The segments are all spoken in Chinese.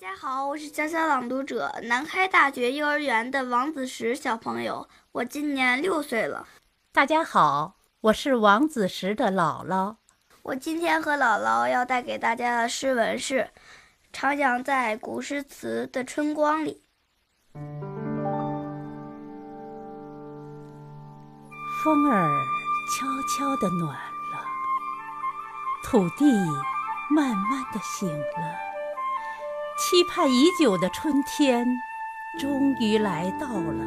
大家好，我是小小朗读者，南开大学幼儿园的王子石小朋友，我今年六岁了。大家好，我是王子石的姥姥。我今天和姥姥要带给大家的诗文是《徜徉在古诗词的春光里》。风儿悄悄的暖了，土地慢慢的醒了。期盼已久的春天，终于来到了。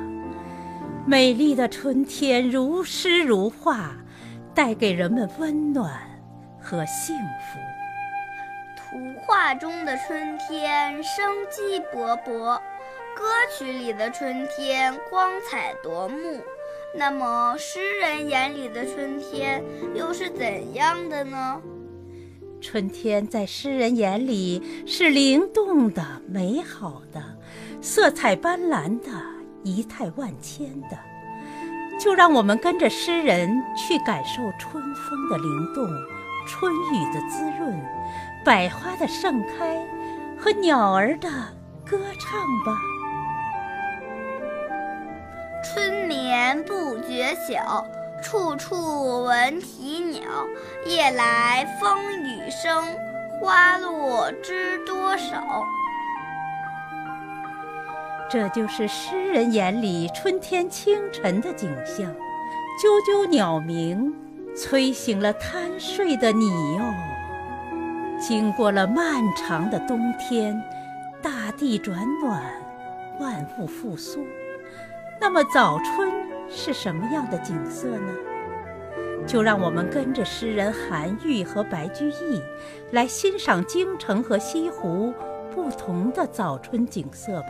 美丽的春天如诗如画，带给人们温暖和幸福。图画中的春天生机勃勃，歌曲里的春天光彩夺目。那么，诗人眼里的春天又是怎样的呢？春天在诗人眼里是灵动的、美好的、色彩斑斓的、仪态万千的。就让我们跟着诗人去感受春风的灵动、春雨的滋润、百花的盛开和鸟儿的歌唱吧。春眠不觉晓。处处闻啼鸟，夜来风雨声，花落知多少。这就是诗人眼里春天清晨的景象。啾啾鸟鸣，催醒了贪睡的你哟。经过了漫长的冬天，大地转暖，万物复苏。那么早春。是什么样的景色呢？就让我们跟着诗人韩愈和白居易来欣赏京城和西湖不同的早春景色吧。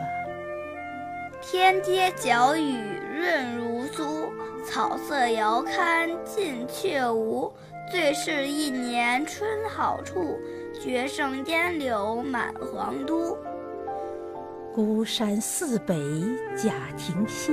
天街角雨润如酥，草色遥看近却无。最是一年春好处，绝胜烟柳满皇都。孤山寺北贾亭西。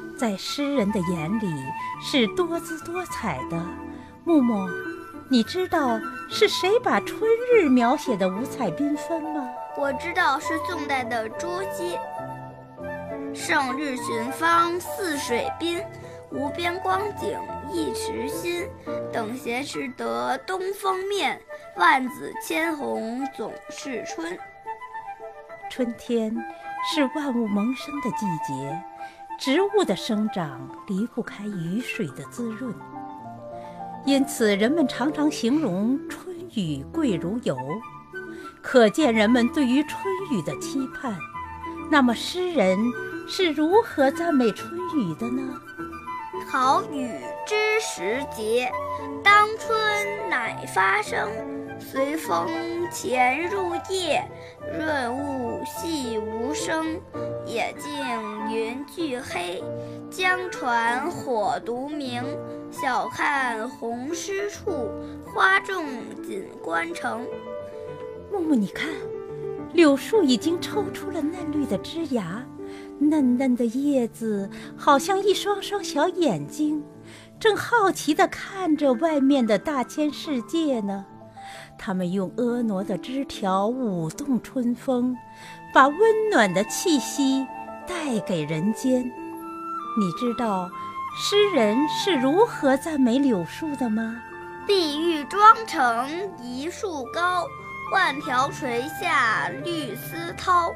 在诗人的眼里是多姿多彩的。木木，你知道是谁把春日描写的五彩缤纷吗？我知道是宋代的朱熹。胜日寻芳泗水滨，无边光景一时新。等闲识得东风面，万紫千红总是春。春天是万物萌生的季节。植物的生长离不开雨水的滋润，因此人们常常形容春雨贵如油，可见人们对于春雨的期盼。那么诗人是如何赞美春雨的呢？好雨知时节，当春乃发生。随风潜入夜，润物细无声。野径云俱黑，江船火独明。晓看红湿处，花重锦官城。木木，你看，柳树已经抽出了嫩绿的枝芽，嫩嫩的叶子好像一双双小眼睛，正好奇地看着外面的大千世界呢。它们用婀娜的枝条舞动春风，把温暖的气息带给人间。你知道诗人是如何赞美柳树的吗？碧玉妆成一树高，万条垂下绿丝绦。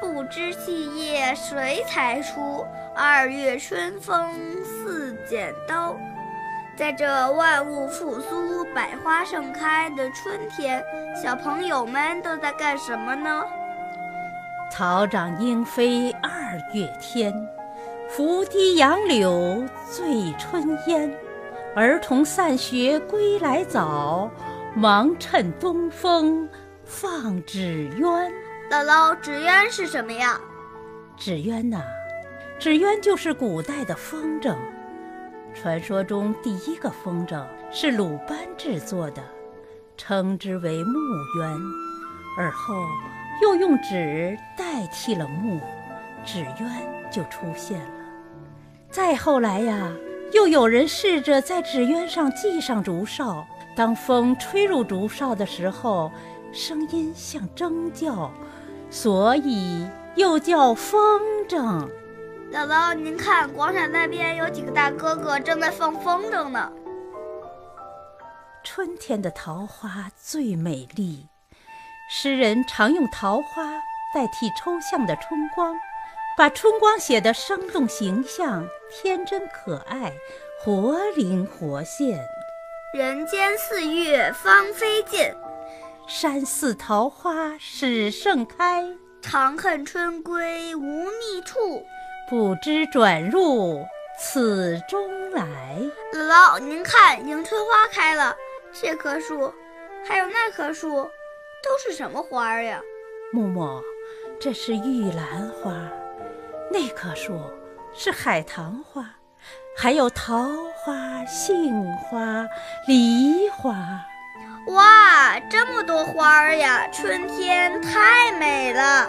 不知细叶谁裁出？二月春风似剪刀。在这万物复苏、百花盛开的春天，小朋友们都在干什么呢？草长莺飞二月天，拂堤杨柳醉春烟。儿童散学归来早，忙趁东风放纸鸢。姥姥，纸鸢是什么呀？纸鸢呐，纸鸢就是古代的风筝。传说中第一个风筝是鲁班制作的，称之为木鸢。而后又用纸代替了木，纸鸢就出现了。再后来呀，又有人试着在纸鸢上系上竹哨，当风吹入竹哨的时候，声音像筝叫。所以又叫风筝。姥姥，您看，广场那边有几个大哥哥正在放风筝呢。春天的桃花最美丽，诗人常用桃花代替抽象的春光，把春光写得生动形象、天真可爱、活灵活现。人间四月芳菲尽。山寺桃花始盛开，长恨春归无觅处，不知转入此中来。姥姥，您看，迎春花开了，这棵树，还有那棵树，都是什么花儿呀？木木，这是玉兰花，那棵树是海棠花，还有桃花、杏花、梨花。哇，这么多花儿呀！春天太美了。